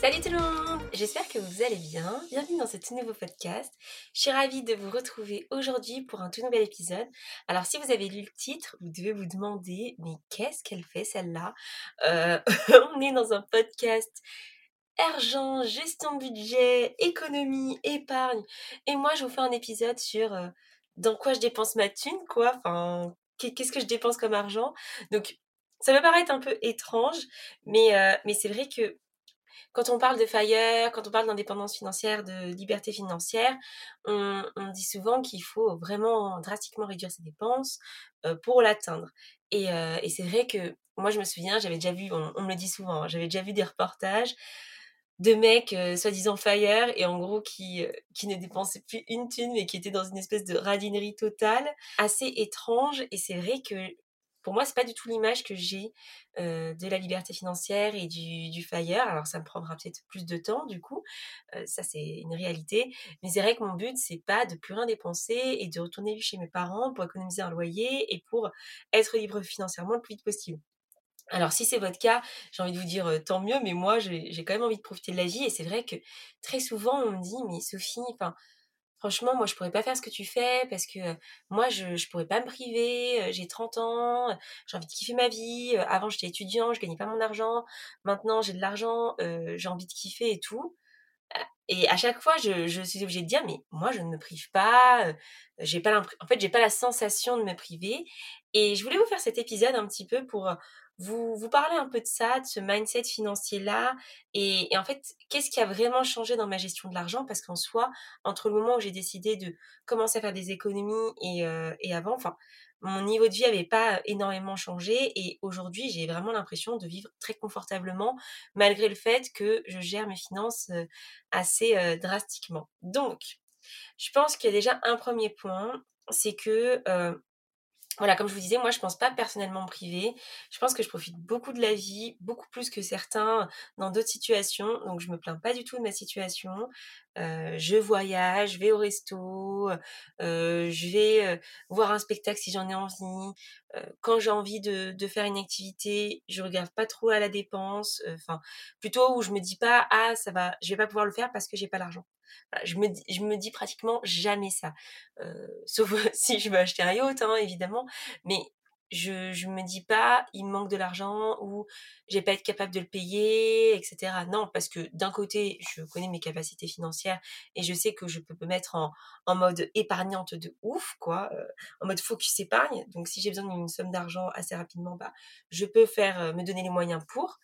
Salut tout le monde J'espère que vous allez bien. Bienvenue dans ce nouveau podcast. Je suis ravie de vous retrouver aujourd'hui pour un tout nouvel épisode. Alors si vous avez lu le titre, vous devez vous demander mais qu'est-ce qu'elle fait celle-là? Euh, On est dans un podcast argent, gestion budget, économie, épargne. Et moi je vous fais un épisode sur euh, dans quoi je dépense ma thune, quoi. Enfin, qu'est-ce que je dépense comme argent? Donc ça peut paraître un peu étrange, mais, euh, mais c'est vrai que quand on parle de FIRE, quand on parle d'indépendance financière, de liberté financière, on, dit souvent qu'il faut vraiment drastiquement réduire ses dépenses euh, pour l'atteindre. Euh, et, c'est vrai que moi, je me souviens, j'avais déjà vu, on, me le dit souvent, hein, j'avais déjà vu des reportages de mecs euh, soi-disant FIRE et en gros qui, qui ne dépensaient plus une thune mais qui étaient dans une espèce de radinerie totale, assez étrange. Et c'est vrai que pour moi, c'est pas du tout l'image que j'ai de la liberté financière et du, FIRE. Alors, ça me prendra peut-être plus de temps, du coup. ça, c'est une réalité. Mais c'est vrai que mon but, c'est pas de plus rien dépenser et de retourner chez mes parents pour économiser un loyer et pour être libre financièrement le plus vite possible. Alors si c'est votre cas, j'ai envie de vous dire tant mieux, mais moi j'ai quand même envie de profiter de la vie et c'est vrai que très souvent on me dit mais Sophie, enfin franchement, moi, je pourrais pas faire ce que tu fais parce que moi, je, je pourrais pas me priver. j'ai 30 ans, j'ai envie de kiffer ma vie. avant, j'étais étudiant, je gagnais pas mon argent. Maintenant, j'ai de l'argent, j'ai envie de kiffer et tout. Et à chaque fois, je, je, suis obligée de dire, mais moi, je ne me prive pas. j'ai pas en fait, j'ai pas la sensation de me priver. Et je voulais vous faire cet épisode un petit peu pour vous, parlez un peu de ça, de ce mindset financier-là, et, en fait, qu'est-ce qui a vraiment changé dans ma gestion de l'argent? Parce qu'en soi, entre le moment où j'ai décidé de commencer à faire des économies et, euh, et avant, enfin, mon niveau de vie n'avait pas énormément changé, et aujourd'hui, j'ai vraiment l'impression de vivre très confortablement, malgré le fait que je gère mes finances euh, assez euh, drastiquement. Donc, je pense qu'il y a déjà un premier point, c'est que voilà, comme je vous disais, moi, je pense pas personnellement me priver. Je pense que je profite beaucoup de la vie, beaucoup plus que certains dans d'autres situations. Donc, je me plains pas du tout de ma situation. Euh, je voyage, je vais au resto, euh, je vais euh, voir un spectacle si j'en ai envie. quand j'ai envie de, de, faire une activité, je regarde pas trop à la dépense. Enfin, plutôt où je me dis pas ah ça va, je vais pas pouvoir le faire parce que j'ai pas l'argent je, me dis, pratiquement jamais ça. Euh, sauf si je veux acheter un yacht, hein, évidemment. Mais je, je me dis pas, il me manque de l'argent ou j'ai pas être capable de le payer, etc. Non, parce que d'un côté, je connais mes capacités financières et je sais que je peux me mettre en, en mode épargnante de ouf, quoi, euh, en mode focus épargne. Donc, si j'ai besoin d'une somme d'argent assez rapidement, bah, je peux faire, euh, me donner les moyens pour.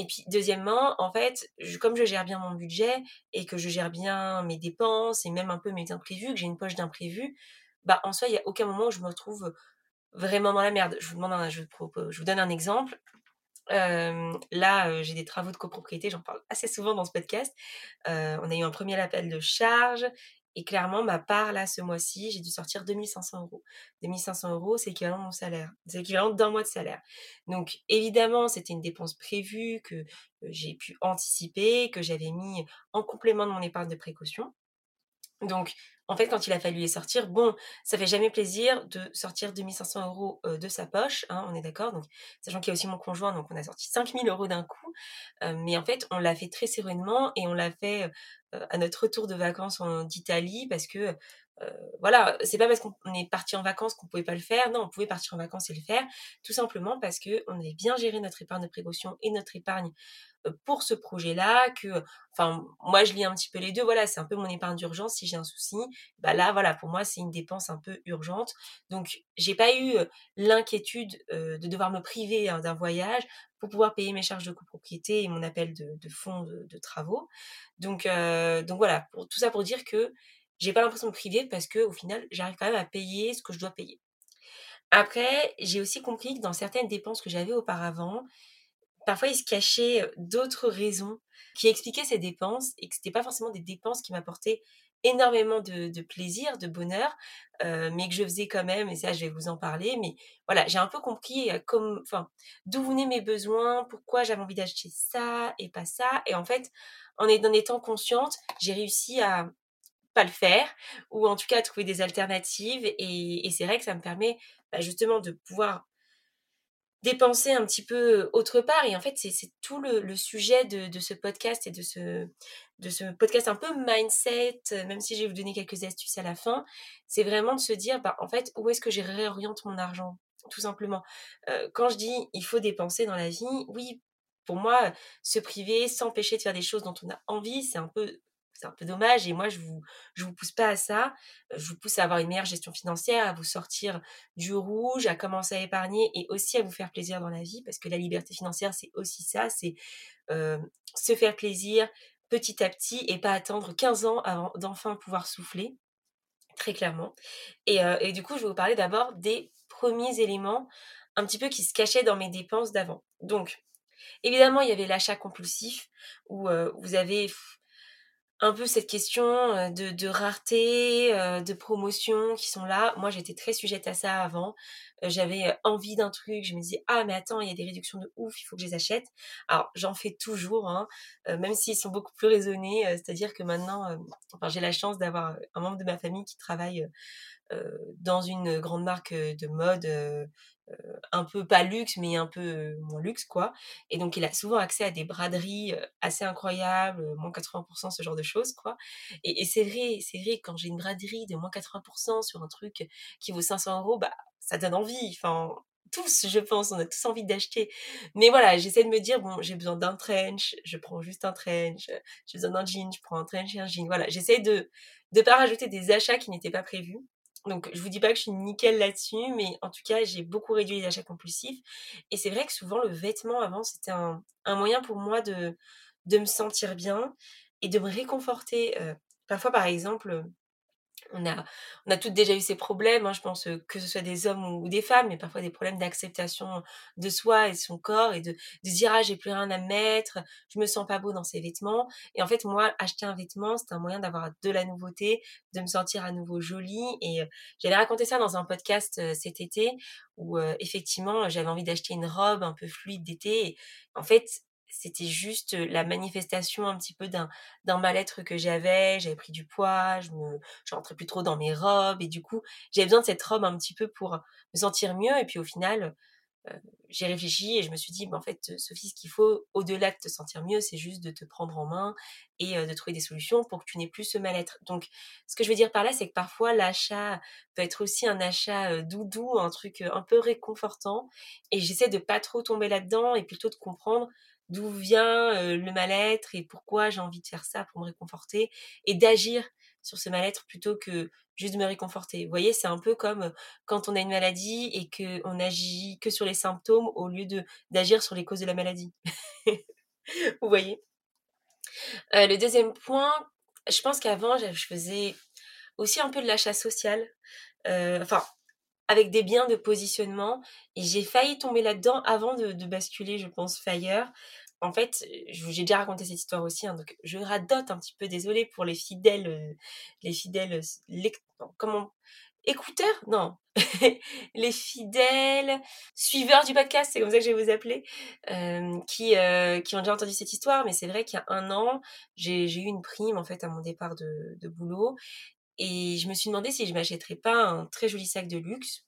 Et puis, deuxièmement, en fait, comme je gère bien mon budget et que je gère bien mes dépenses et même un peu mes imprévus, que j'ai une poche d'imprévus, bah, en soi, il n'y a aucun moment où je me retrouve vraiment dans la merde. Je vous, demande je, je vous donne un exemple. là, j'ai des travaux de copropriété, j'en parle assez souvent dans ce podcast. on a eu un premier appel de charge et clairement, ma part, là, ce mois-ci, j'ai dû sortir 2500 euros. 2500 euros, c'est équivalent de mon salaire. C'est équivalent d'un mois de salaire. Donc, évidemment, c'était une dépense prévue que j'ai pu anticiper, que j'avais mis en complément de mon épargne de précaution. Donc, en fait, quand il a fallu les sortir, bon, ça fait jamais plaisir de sortir 2500 euros de sa poche, hein, on est d'accord. Donc, sachant qu'il y a aussi mon conjoint, donc on a sorti 5000 euros d'un coup. mais en fait, on l'a fait très sereinement et on l'a fait à notre retour de vacances d'Italie parce que voilà, c'est pas parce qu'on est parti en vacances qu'on pouvait pas le faire. Non, on pouvait partir en vacances et le faire, tout simplement parce que on avait bien géré notre épargne de précaution et notre épargne pour ce projet-là, que, enfin, moi je lis un petit peu les deux, voilà, c'est un peu mon épargne d'urgence. Si j'ai un souci, bah là, voilà, pour moi c'est une dépense un peu urgente, donc j'ai pas eu l'inquiétude de devoir me priver hein, d'un voyage pour pouvoir payer mes charges de copropriété et mon appel de, fonds de, travaux, donc, donc voilà, pour, tout ça pour dire que j'ai pas l'impression de me priver parce que au final j'arrive quand même à payer ce que je dois payer. Après, j'ai aussi compris que dans certaines dépenses que j'avais auparavant, parfois il se cachait d'autres raisons qui expliquaient ces dépenses et que c'était pas forcément des dépenses qui m'apportaient énormément de, plaisir, de bonheur, mais que je faisais quand même, et ça je vais vous en parler, mais voilà, j'ai un peu compris comme, d'où venaient mes besoins, pourquoi j'avais envie d'acheter ça et pas ça, et en fait, en étant consciente, j'ai réussi à pas le faire, ou en tout cas trouver des alternatives, et, c'est vrai que ça me permet bah, justement de pouvoir dépenser un petit peu autre part. Et en fait, c'est tout le, sujet de, ce podcast et de ce, de ce podcast un peu mindset, même si je vais vous donner quelques astuces à la fin. C'est vraiment de se dire, bah, en fait, où est-ce que je réoriente mon argent Tout simplement? quand je dis il faut dépenser dans la vie, oui, pour moi, se priver, s'empêcher de faire des choses dont on a envie, c'est un peu c'est un peu dommage. Et moi, je vous, je vous pousse pas à ça. Je vous pousse à avoir une meilleure gestion financière, à vous sortir du rouge, à commencer à épargner et aussi à vous faire plaisir dans la vie parce que la liberté financière, c'est aussi ça. C'est se faire plaisir petit à petit et pas attendre 15 ans avant d'enfin pouvoir souffler. Très clairement. Et, et du coup, je vais vous parler d'abord des premiers éléments un petit peu qui se cachaient dans mes dépenses d'avant. Donc, évidemment, il y avait l'achat compulsif où vous avez un peu cette question de, rareté, de promotion qui sont là. Moi, j'étais très sujette à ça avant. J'avais envie d'un truc, je me disais ah mais attends, il y a des réductions de ouf, il faut que je les achète. Alors j'en fais toujours, hein, même s'ils sont beaucoup plus raisonnés. C'est-à-dire que maintenant, enfin, j'ai la chance d'avoir un membre de ma famille qui travaille dans une grande marque de mode un peu pas luxe, mais un peu moins luxe, quoi. Et donc, il a souvent accès à des braderies assez incroyables, moins 80%, ce genre de choses, quoi. Et, c'est vrai, c'est vrai, quand j'ai une braderie de moins 80% sur un truc qui vaut 500 euros, bah, ça donne envie. Enfin, tous, je pense, on a tous envie d'acheter. Mais voilà, j'essaie de me dire, bon, j'ai besoin d'un trench, je prends juste un trench. J'ai besoin d'un jean, je prends un trench et un jean. Voilà, j'essaie de ne pas rajouter des achats qui n'étaient pas prévus. Donc, je vous dis pas que je suis nickel là-dessus, mais en tout cas, j'ai beaucoup réduit les achats compulsifs. Et c'est vrai que souvent, le vêtement avant, c'était un, moyen pour moi de, de me sentir bien et de me réconforter. parfois, par exemple, on a, on a toutes déjà eu ces problèmes, hein, je pense que ce soit des hommes ou, des femmes, mais parfois des problèmes d'acceptation de soi et de son corps et de, de dire ah j'ai plus rien à mettre, je me sens pas beau dans ces vêtements. Et en fait moi acheter un vêtement c'est un moyen d'avoir de la nouveauté, de me sentir à nouveau jolie. Et j'allais raconter ça dans un podcast cet été où effectivement j'avais envie d'acheter une robe un peu fluide d'été. En fait c'était juste la manifestation un petit peu d'un, d'un mal-être que j'avais. J'avais pris du poids, je me, je rentrais plus trop dans mes robes et du coup, j'avais besoin de cette robe un petit peu pour me sentir mieux. Et puis au final, j'ai réfléchi et je me suis dit, en fait, Sophie, ce qu'il faut, au-delà de te sentir mieux, c'est juste de te prendre en main et de trouver des solutions pour que tu n'aies plus ce mal-être. Donc, ce que je veux dire par là, c'est que parfois, l'achat peut être aussi un achat doudou, un truc un peu réconfortant. Et j'essaie de pas trop tomber là-dedans et plutôt de comprendre d'où vient le mal-être et pourquoi j'ai envie de faire ça pour me réconforter et d'agir sur ce mal-être plutôt que juste de me réconforter. Vous voyez, c'est un peu comme quand on a une maladie et qu'on agit que sur les symptômes au lieu d'agir sur les causes de la maladie. Vous voyez? Le deuxième point, je pense qu'avant, je faisais aussi un peu de l'achat social. enfin, avec des biens de positionnement. Et j'ai failli tomber là-dedans avant de, basculer, je pense, Fire. En fait, j'ai déjà raconté cette histoire aussi, hein, donc je radote un petit peu, désolée pour les fidèles, euh, les fidèles, comment, écouteurs? Non, les fidèles suiveurs du podcast, c'est comme ça que je vais vous appeler, euh, qui, euh, qui ont déjà entendu cette histoire, mais c'est vrai qu'il y a un an, j'ai eu une prime en fait à mon départ de, de boulot et je me suis demandé si je m'achèterais pas un très joli sac de luxe.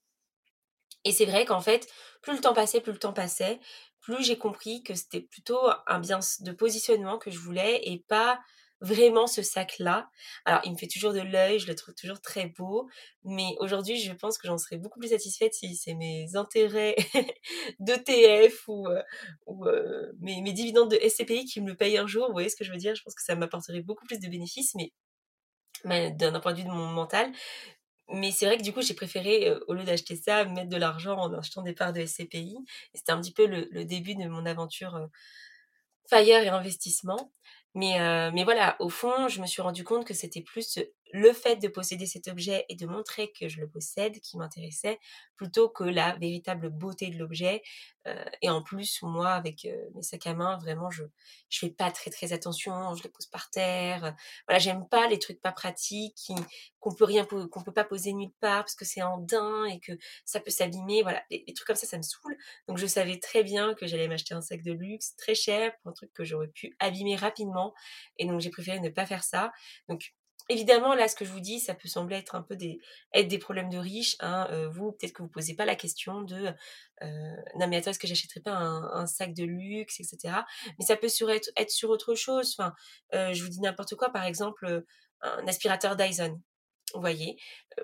Et c'est vrai qu'en fait, plus le temps passait, plus le temps passait, plus j'ai compris que c'était plutôt un bien de positionnement que je voulais et pas vraiment ce sac-là. Alors, il me fait toujours de l'œil, je le trouve toujours très beau, mais aujourd'hui, je pense que j'en serais beaucoup plus satisfaite si c'est mes intérêts d'ETF ou, euh, ou euh, mes, mes, dividendes de SCPI qui me le payent un jour. Vous voyez ce que je veux dire? Je pense que ça m'apporterait beaucoup plus de bénéfices, mais d'un point de vue de mon mental. Mais c'est vrai que du coup, j'ai préféré, au lieu d'acheter ça, mettre de l'argent en achetant des parts de SCPI. c'était un petit peu le, début de mon aventure FIRE et investissement. Mais, mais voilà, au fond, je me suis rendu compte que c'était plus le fait de posséder cet objet et de montrer que je le possède qui m'intéressait plutôt que la véritable beauté de l'objet. Euh, et en plus, moi, avec euh, mes sacs à main, vraiment, je je fais pas très très attention, je les pose par terre. Voilà, j'aime pas les trucs pas pratiques qui qu'on peut rien qu'on peut pas poser nulle part parce que c'est en daim et que ça peut s'abîmer. Voilà, les, trucs comme ça, ça me saoule. Donc je savais très bien que j'allais m'acheter un sac de luxe très cher pour un truc que j'aurais pu abîmer rapidement. Et donc j'ai préféré ne pas faire ça. Donc Évidemment, là, ce que je vous dis, ça peut sembler être un peu des, être des problèmes de riches. Hein. Euh, vous, peut-être que vous posez pas la question de euh, non mais attends, est-ce que j'achèterais pas un, sac de luxe, etc. Mais ça peut sur être, être sur autre chose. Enfin, euh, je vous dis n'importe quoi, par exemple, un aspirateur Dyson. Vous voyez,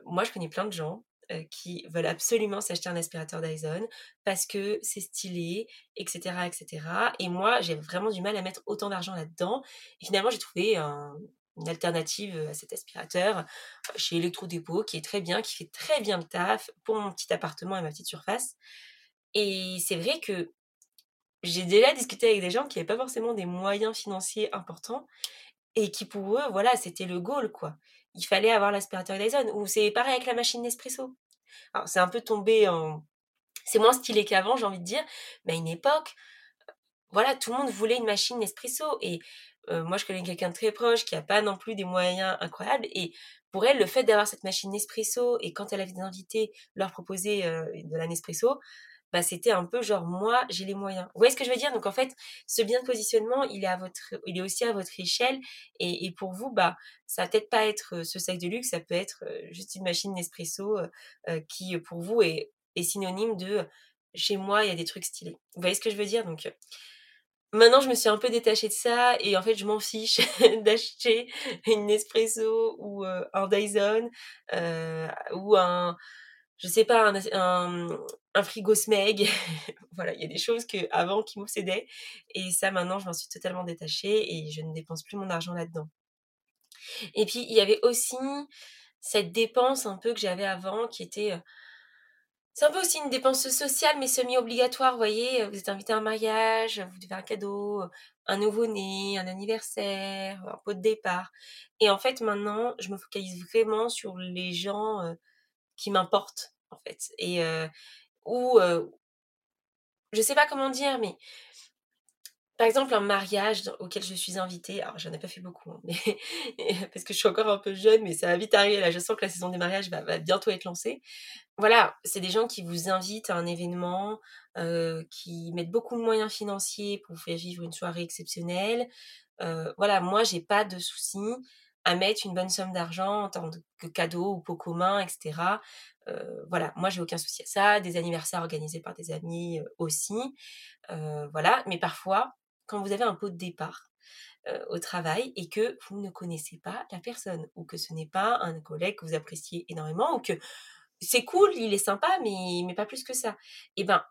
moi, je connais plein de gens qui veulent absolument s'acheter un aspirateur Dyson parce que c'est stylé, etc., etc. Et moi, j'ai vraiment du mal à mettre autant d'argent là-dedans. Et finalement, j'ai trouvé un, une alternative à cet aspirateur chez Electro-Dépôt qui est très bien, qui fait très bien le taf pour mon petit appartement et ma petite surface. Et c'est vrai que j'ai déjà discuté avec des gens qui n'avaient pas forcément des moyens financiers importants et qui pour eux, voilà, c'était le goal, quoi. Il fallait avoir l'aspirateur Dyson. Ou c'est pareil avec la machine Nespresso. Alors c'est un peu tombé en... C'est moins stylé qu'avant, j'ai envie de dire, mais à une époque, voilà, tout le monde voulait une machine Nespresso. Et euh, moi, je connais quelqu'un de très proche qui n'a pas non plus des moyens incroyables. Et pour elle, le fait d'avoir cette machine Nespresso et quand elle avait des invités, leur proposer euh, de la Nespresso, bah, c'était un peu genre moi j'ai les moyens. Vous voyez ce que je veux dire? Donc en fait, ce bien de positionnement, il est à votre, il est aussi à votre échelle et, pour vous, bah ça va peut-être pas être euh, ce sac de luxe, ça peut être juste une machine Nespresso qui pour vous est, est synonyme de chez moi il y a des trucs stylés. Vous voyez ce que je veux dire? Donc Maintenant, je me suis un peu détachée de ça et en fait, je m'en fiche d'acheter une Nespresso ou un Dyson ou un, je sais pas, un, frigo Smeg. voilà, il y a des choses que avant qui m'obsédaient et ça, maintenant, je m'en suis totalement détachée et je ne dépense plus mon argent là-dedans. Et puis, il y avait aussi cette dépense un peu que j'avais avant qui était c'est un peu aussi une dépense sociale, mais semi-obligatoire, vous voyez. Vous êtes invité à un mariage, vous devez un cadeau, un nouveau-né, un anniversaire, un pot de départ. Et en fait, maintenant, je me focalise vraiment sur les gens qui m'importent, en fait. Et ou, je sais pas comment dire, mais par exemple, un mariage auquel je suis invitée, alors j'en ai pas fait beaucoup, hein, parce que je suis encore un peu jeune, mais ça va vite arriver. Là, je sens que la saison des mariages va, bientôt être lancée. Voilà, c'est des gens qui vous invitent à un événement, euh, qui mettent beaucoup de moyens financiers pour vous faire vivre une soirée exceptionnelle. Euh, voilà, moi, j'ai pas de souci à mettre une bonne somme d'argent en tant que cadeau ou pot commun, etc. Euh, voilà, moi, j'ai aucun souci à ça. Des anniversaires organisés par des amis aussi. voilà, mais parfois, quand vous avez un pot de départ au travail et que vous ne connaissez pas la personne ou que ce n'est pas un collègue que vous appréciez énormément ou que c'est cool, il est sympa, mais, mais pas plus que ça. Eh ben,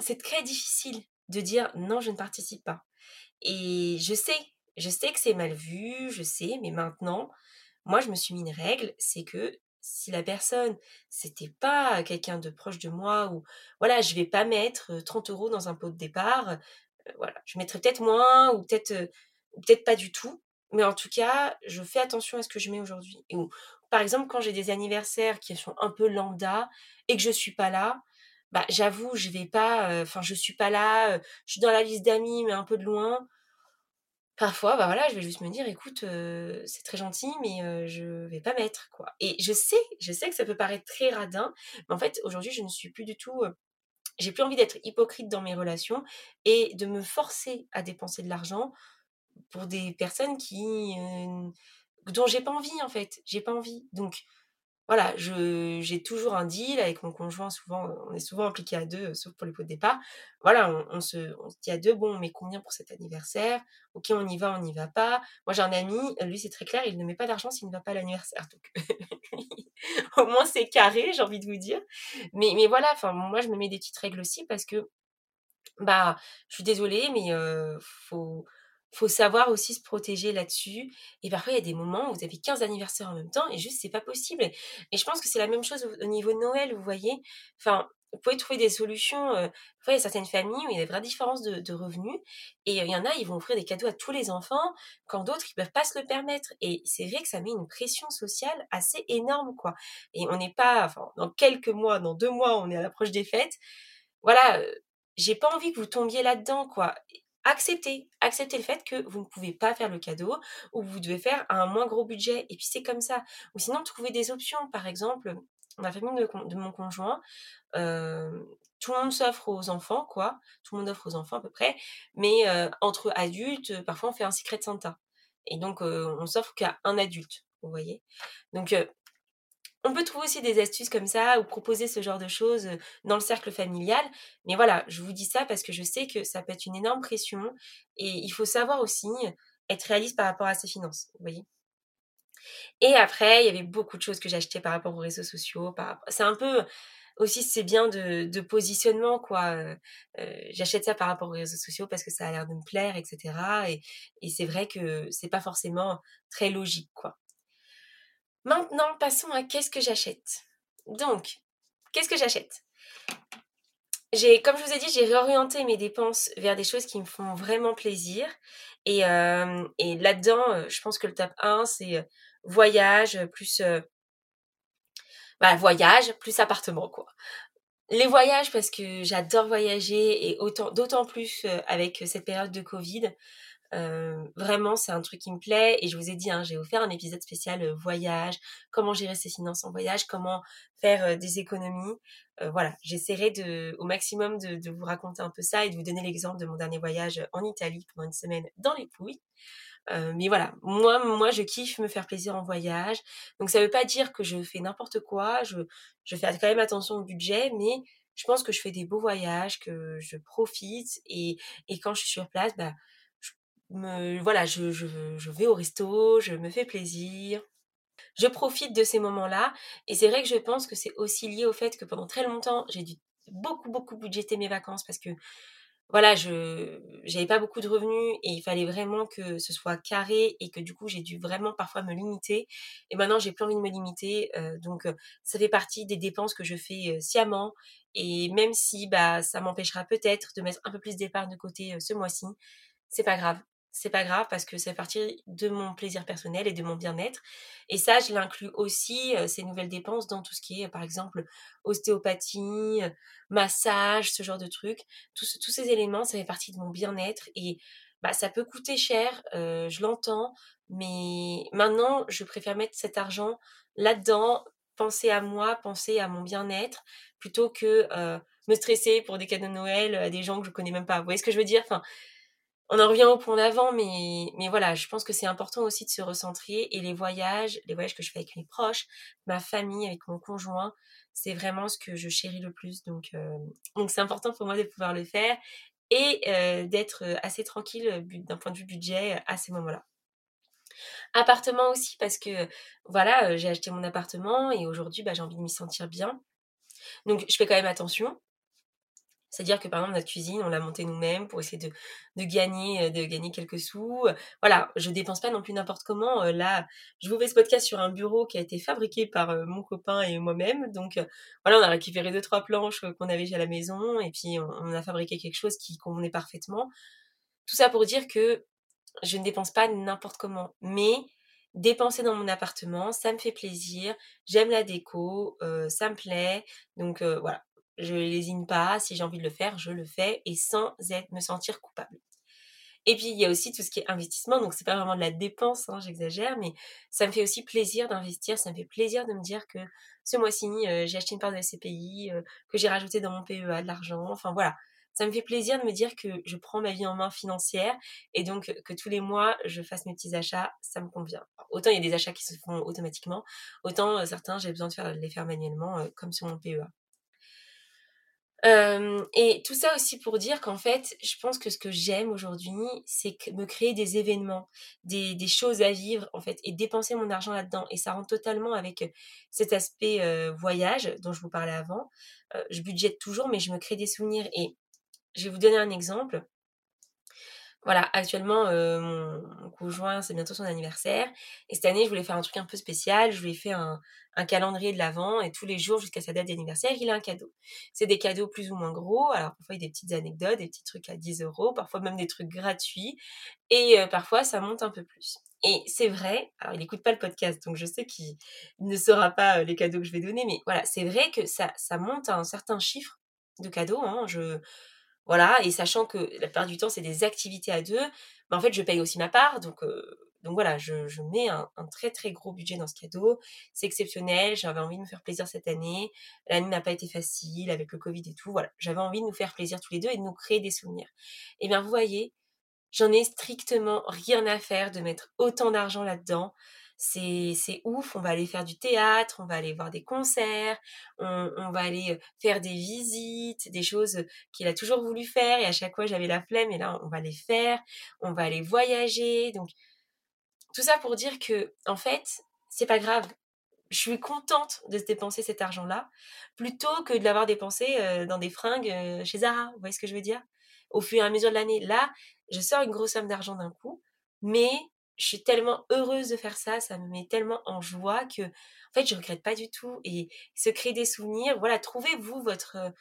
c'est très difficile de dire non, je ne participe pas. Et je sais, je sais que c'est mal vu, je sais, mais maintenant, moi, je me suis mis une règle, c'est que si la personne, c'était pas quelqu'un de proche de moi ou voilà, je vais pas mettre 30 euros dans un pot de départ voilà, je mettrai peut-être moins ou peut-être pas du tout, mais en tout cas, je fais attention à ce que je mets aujourd'hui. Par exemple, quand j'ai des anniversaires qui sont un peu lambda et que je suis pas là, bah j'avoue, je vais pas, enfin je suis pas là, je suis dans la liste d'amis mais un peu de loin. Parfois, bah voilà, je vais juste me dire, écoute, c'est très gentil, mais je vais pas mettre quoi. Et je sais, je sais que ça peut paraître très radin, mais en fait aujourd'hui, je ne suis plus du tout j'ai plus envie d'être hypocrite dans mes relations et de me forcer à dépenser de l'argent pour des personnes qui euh, dont j'ai pas envie en fait, j'ai pas envie. Donc voilà, j'ai toujours un deal avec mon conjoint. Souvent, on est souvent impliqué à deux, sauf pour les pots de départ. Voilà, on, se, on se dit à deux, bon, on met combien pour cet anniversaire? Ok, on y va, on n'y va pas. Moi, j'ai un ami, lui, c'est très clair, il ne met pas d'argent s'il ne va pas à l'anniversaire. Donc, au moins, c'est carré, j'ai envie de vous dire. Mais, voilà, moi, je me mets des petites règles aussi parce que, bah, je suis désolée, mais euh, faut faut savoir aussi se protéger là-dessus. Et parfois, il y a des moments où vous avez 15 anniversaires en même temps et juste, c'est pas possible. Et je pense que c'est la même chose au, niveau de Noël, vous voyez? Enfin, vous pouvez trouver des solutions. Euh, y a certaines familles où il y a des vraies différences de, revenus. Et il y en a, ils vont offrir des cadeaux à tous les enfants, quand d'autres, ils peuvent pas se le permettre. Et c'est vrai que ça met une pression sociale assez énorme, quoi. Et on n'est pas, dans quelques mois, dans deux mois, on est à l'approche des fêtes. Voilà, j'ai pas envie que vous tombiez là-dedans, quoi acceptez, acceptez le fait que vous ne pouvez pas faire le cadeau ou vous devez faire un moins gros budget et puis c'est comme ça. Ou sinon trouver des options, par exemple, la famille de, mon conjoint, euh, tout le monde s'offre aux enfants, quoi. Tout le monde offre aux enfants à peu près, mais euh, entre adultes, parfois on fait un secret de Santa. Et donc euh, on s'offre qu'à un adulte, vous voyez. Donc on peut trouver aussi des astuces comme ça ou proposer ce genre de choses dans le cercle familial. Mais voilà, je vous dis ça parce que je sais que ça peut être une énorme pression et il faut savoir aussi être réaliste par rapport à ses finances, vous voyez. Et après, il y avait beaucoup de choses que j'achetais par rapport aux réseaux sociaux. C'est un peu aussi, c'est bien de, positionnement, quoi. J'achète ça par rapport aux réseaux sociaux parce que ça a l'air de me plaire, etc. Et, et c'est vrai que c'est pas forcément très logique, quoi. Maintenant, passons à qu'est-ce que j'achète. Donc, qu'est-ce que j'achète? J'ai, comme je vous ai dit, j'ai réorienté mes dépenses vers des choses qui me font vraiment plaisir. Et, et là-dedans, je pense que le top 1, c'est voyage plus bah, voyage plus appartement quoi. Les voyages parce que j'adore voyager et autant d'autant plus avec cette période de Covid. Vraiment, c'est un truc qui me plaît. Et je vous ai dit, hein, j'ai offert un épisode spécial voyage, comment gérer ses finances en voyage, comment faire des économies. voilà, j'essaierai de, au maximum de, de, vous raconter un peu ça et de vous donner l'exemple de mon dernier voyage en Italie pendant une semaine dans les Pouilles. mais voilà, moi, moi, je kiffe me faire plaisir en voyage. Donc, ça veut pas dire que je fais n'importe quoi. Je, je fais quand même attention au budget, mais je pense que je fais des beaux voyages, que je profite et, et quand je suis sur place, bah, voilà, je, vais au resto, je me fais plaisir. Je profite de ces moments-là. Et c'est vrai que je pense que c'est aussi lié au fait que pendant très longtemps, j'ai dû beaucoup, beaucoup budgéter mes vacances parce que, voilà, je j'avais pas beaucoup de revenus et il fallait vraiment que ce soit carré et que du coup, j'ai dû vraiment parfois me limiter. Et maintenant, j'ai plus envie de me limiter. Euh, donc, euh, ça fait partie des dépenses que je fais euh, sciemment. Et même si bah, ça m'empêchera peut-être de mettre un peu plus d'épargne de côté ce mois-ci, c'est pas grave c'est pas grave parce que c'est partie de mon plaisir personnel et de mon bien-être. Et ça, je l'inclus aussi, ces nouvelles dépenses, dans tout ce qui est, par exemple, ostéopathie, massage, ce genre de trucs. Tous, tous ces éléments, ça fait partie de mon bien-être et bah, ça peut coûter cher, je l'entends, mais maintenant, je préfère mettre cet argent là-dedans, penser à moi, penser à mon bien-être, plutôt que me stresser pour des cadeaux de Noël à des gens que je connais même pas. Vous voyez ce que je veux dire? Enfin, on en revient au point d'avant, mais, mais voilà, je pense que c'est important aussi de se recentrer. Et les voyages, les voyages que je fais avec mes proches, ma famille, avec mon conjoint, c'est vraiment ce que je chéris le plus. Donc, euh, c'est important pour moi de pouvoir le faire et euh, d'être assez tranquille d'un point de vue budget à ces moments-là. Appartement aussi parce que voilà, j'ai acheté mon appartement et aujourd'hui bah, j'ai envie de m'y sentir bien. Donc je fais quand même attention. C'est-à-dire que par exemple notre cuisine, on l'a montée nous-mêmes pour essayer de, gagner, euh, de gagner quelques sous. Voilà, je dépense pas non plus n'importe comment. Euh, là, je vous fais ce podcast sur un bureau qui a été fabriqué par euh, mon copain et moi-même. Donc voilà, on a récupéré deux trois planches qu'on avait à la maison et puis on, a fabriqué quelque chose qui convenait parfaitement. Tout ça pour dire que je ne dépense pas n'importe comment, mais dépenser dans mon appartement, ça me fait plaisir, j'aime la déco, ça me plaît, donc voilà, je lésine pas, si j'ai envie de le faire, je le fais et sans être, me sentir coupable. Et puis il y a aussi tout ce qui est investissement, donc c'est pas vraiment de la dépense, hein, j'exagère, mais ça me fait aussi plaisir d'investir, ça me fait plaisir de me dire que ce mois-ci euh, j'ai acheté une part de SCPI, euh, que j'ai rajouté dans mon PEA de l'argent, enfin voilà. Ça me fait plaisir de me dire que je prends ma vie en main financière et donc que tous les mois je fasse mes petits achats, ça me convient. Autant il y a des achats qui se font automatiquement, autant euh, certains j'ai besoin de faire, les faire manuellement, comme sur mon PEA et tout ça aussi pour dire qu'en fait, je pense que ce que j'aime aujourd'hui, c'est me créer des événements, des, choses à vivre, en fait, et dépenser mon argent là-dedans. Et ça rentre totalement avec cet aspect voyage dont je vous parlais avant. je budgète toujours, mais je me crée des souvenirs. Et je vais vous donner un exemple. Voilà, actuellement, mon conjoint, c'est bientôt son anniversaire et cette année, je voulais faire un truc un peu spécial. Je lui ai fait un calendrier de l'Avent et tous les jours jusqu'à sa date d'anniversaire, il a un cadeau. C'est des cadeaux plus ou moins gros, alors parfois il y a des petites anecdotes, des petits trucs à 10 euros, parfois même des trucs gratuits et parfois ça monte un peu plus. Et c'est vrai, alors il n'écoute pas le podcast, donc je sais qu'il ne saura pas les cadeaux que je vais donner, mais voilà, c'est vrai que ça ça monte à un certain chiffre de cadeaux, hein. Je voilà et sachant que la plupart du temps, c'est des activités à 2, mais en fait, je paye aussi ma part donc donc voilà, je, mets un, très très gros budget dans ce cadeau. C'est exceptionnel, j'avais envie de me faire plaisir cette année. L'année n'a pas été facile avec le Covid et tout. Voilà, j'avais envie de nous faire plaisir tous les deux et de nous créer des souvenirs. Et eh bien vous voyez, j'en ai strictement rien à faire de mettre autant d'argent là-dedans. C'est, ouf, on va aller faire du théâtre, on va aller voir des concerts, on, on va aller faire des visites, des choses qu'il a toujours voulu faire et à chaque fois j'avais la flemme et là on va les faire, on va aller voyager. Donc tout ça pour dire que, en fait, c'est pas grave. Je suis contente de se dépenser cet argent-là, plutôt que de l'avoir dépensé dans des fringues chez Zara. Vous voyez ce que je veux dire? Au fur et à mesure de l'année. Là, je sors une grosse somme d'argent d'un coup, mais je suis tellement heureuse de faire ça, ça me met tellement en joie que, en fait, je regrette pas du tout. Et se créer des souvenirs, voilà, trouvez-vous votre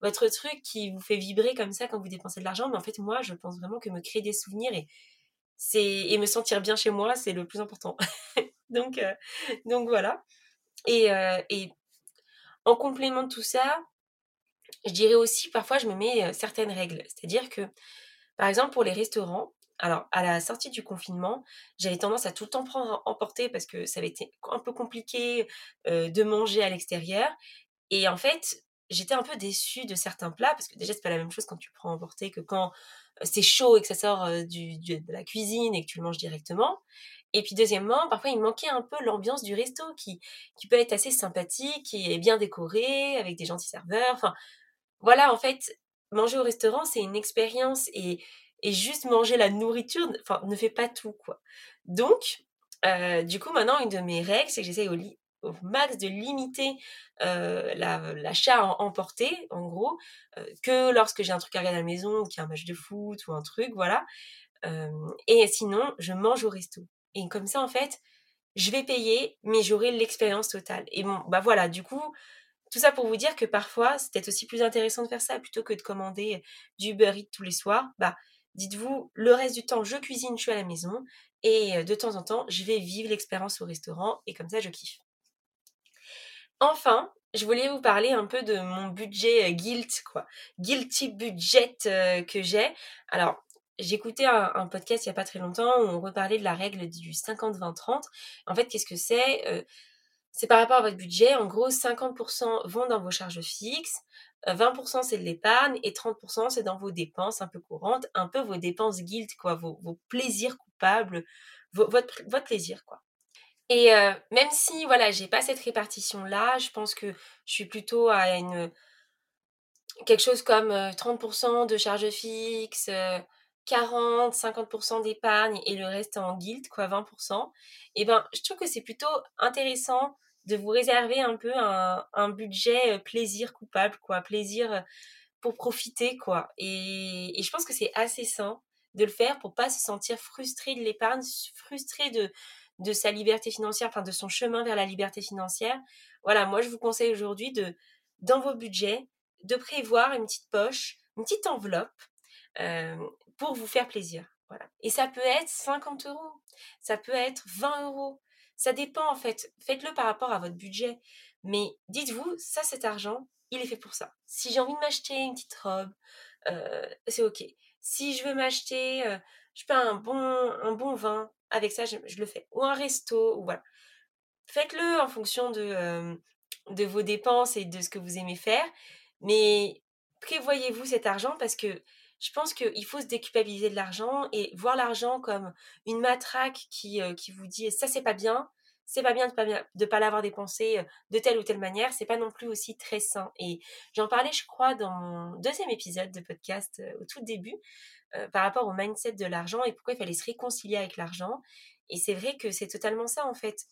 votre truc qui vous fait vibrer comme ça quand vous dépensez de l'argent. Mais en fait, moi, je pense vraiment que me créer des souvenirs et c'est et me sentir bien chez moi, c'est le plus important. donc, euh, donc voilà. Et, euh, et en complément de tout ça, je dirais aussi, parfois, je me mets euh, certaines règles. C'est-à-dire que, par exemple, pour les restaurants, alors à la sortie du confinement, j'avais tendance à tout le temps prendre emporter parce que ça avait été un peu compliqué de manger à l'extérieur. Et en fait, j'étais un peu déçue de certains plats parce que déjà, c'est pas la même chose quand tu prends emporter que quand c'est chaud et que ça sort de la cuisine et que tu le manges directement. Et puis deuxièmement, parfois il manquait un peu l'ambiance du resto qui, peut être assez sympathique, est bien décoré, avec des gentils serveurs. Enfin, voilà, en fait, manger au restaurant, c'est une expérience et, et juste manger la nourriture ne fait pas tout, quoi. Donc, du coup, maintenant, une de mes règles, c'est que j'essaye au, au max de limiter l'achat en emporté, en gros, que lorsque j'ai un truc à regarder à la maison, qu'il y a un match de foot ou un truc, voilà. et sinon, je mange au resto. Et comme ça, en fait, je vais payer, mais j'aurai l'expérience totale. Et bon, bah voilà, du coup, tout ça pour vous dire que parfois, c'est peut-être aussi plus intéressant de faire ça plutôt que de commander du Uber Eats tous les soirs. Bah, dites-vous, le reste du temps, je cuisine, je suis à la maison, et de temps en temps, je vais vivre l'expérience au restaurant, et comme ça, je kiffe. Enfin, je voulais vous parler un peu de mon budget guilt, quoi. Guilty budget que j'ai. Alors, j'écoutais un, un, podcast il n'y a pas très longtemps où on reparlait de la règle du 50-20-30. En fait, qu'est-ce que c'est C'est par rapport à votre budget. En gros, 50% vont dans vos charges fixes, 20% c'est de l'épargne et 30% c'est dans vos dépenses un peu courantes, un peu vos dépenses guilt, quoi, vos, plaisirs coupables, votre, plaisir, quoi. Et même si, voilà, j'ai pas cette répartition-là, je pense que je suis plutôt à quelque chose comme 30% de charges fixes, 40, 50% d'épargne et le reste en guild, quoi, 20%. Et ben, je trouve que c'est plutôt intéressant de vous réserver un peu un, budget plaisir coupable, quoi, plaisir pour profiter, quoi. Et, et je pense que c'est assez sain de le faire pour pas se sentir frustré de l'épargne, frustré de, de sa liberté financière, enfin de son chemin vers la liberté financière. Voilà, moi je vous conseille aujourd'hui de, dans vos budgets, de prévoir une petite poche, une petite enveloppe euh, pour vous faire plaisir. Voilà. Et ça peut être 50 euros, ça peut être 20 euros. Ça dépend en fait. Faites-le par rapport à votre budget. Mais dites-vous, ça, cet argent, il est fait pour ça. Si j'ai envie de m'acheter une petite robe, c'est ok. Si je veux m'acheter, euh, je peux un bon, un bon vin, avec ça, je, le fais. Ou un resto, ou voilà. Faites-le en fonction de, de vos dépenses et de ce que vous aimez faire. Mais prévoyez-vous cet argent parce que je pense qu'il faut se déculpabiliser de l'argent et voir l'argent comme une matraque qui, qui vous dit ça c'est pas bien, c'est pas bien de pas, de pas l'avoir dépensé de telle ou telle manière, c'est pas non plus aussi très sain. Et j'en parlais, je crois, dans mon deuxième épisode de podcast au tout début, euh, par rapport au mindset de l'argent et pourquoi il fallait se réconcilier avec l'argent. Et c'est vrai que c'est totalement ça en fait.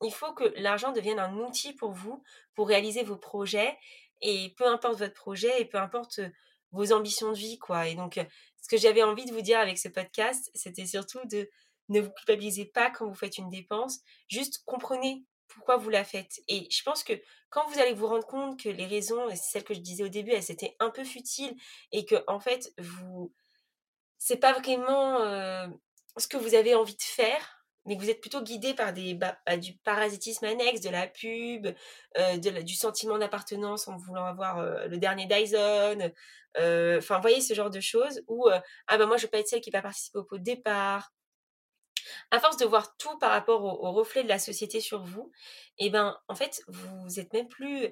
Il faut que l'argent devienne un outil pour vous, pour réaliser vos projets. Et peu importe votre projet et peu importe euh, vos ambitions de vie, quoi. Et donc, ce que j'avais envie de vous dire avec ce podcast, c'était surtout de ne vous culpabilisez pas quand vous faites une dépense, juste comprenez pourquoi vous la faites. Et je pense que quand vous allez vous rendre compte que les raisons, et c'est celle que je disais au début, elles étaient un peu futiles et que en fait, vous c'est pas vraiment euh, ce que vous avez envie de faire, mais que vous êtes plutôt guidé par des, bah, bah, du parasitisme annexe, de la pub, du sentiment d'appartenance en voulant avoir le dernier Dyson, enfin, voyez ce genre de choses où, ah ben moi je veux pas être celle qui va participer au départ, à force de voir tout par rapport au, reflet de la société sur vous, et eh ben en fait vous êtes même plus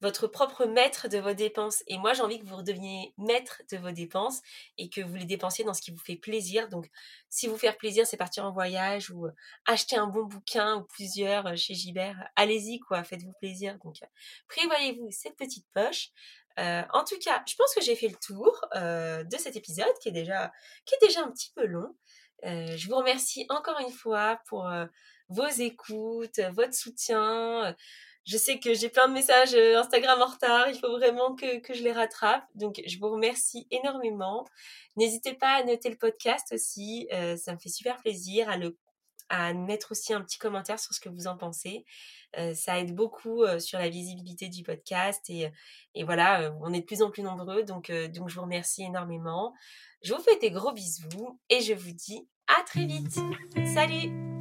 votre propre maître de vos dépenses. Et moi j'ai envie que vous redeveniez maître de vos dépenses et que vous les dépensiez dans ce qui vous fait plaisir. Donc si vous faire plaisir c'est partir en voyage ou euh, acheter un bon bouquin ou plusieurs euh, chez Gibert, allez-y quoi, faites-vous plaisir. Donc prévoyez-vous cette petite poche. Euh, en tout cas, je pense que j'ai fait le tour de cet épisode qui est déjà, qui est déjà un petit peu long. Euh, je vous remercie encore une fois pour euh, vos écoutes, votre soutien. Je sais que j'ai plein de messages euh, Instagram en retard, il faut vraiment que, que je les rattrape. Donc, je vous remercie énormément. N'hésitez pas à noter le podcast aussi, ça me fait super plaisir à, le, à mettre aussi un petit commentaire sur ce que vous en pensez. ça aide beaucoup sur la visibilité du podcast et, et voilà, on est de plus en plus nombreux, donc, donc je vous remercie énormément. Je vous fais des gros bisous et je vous dis à très vite. Salut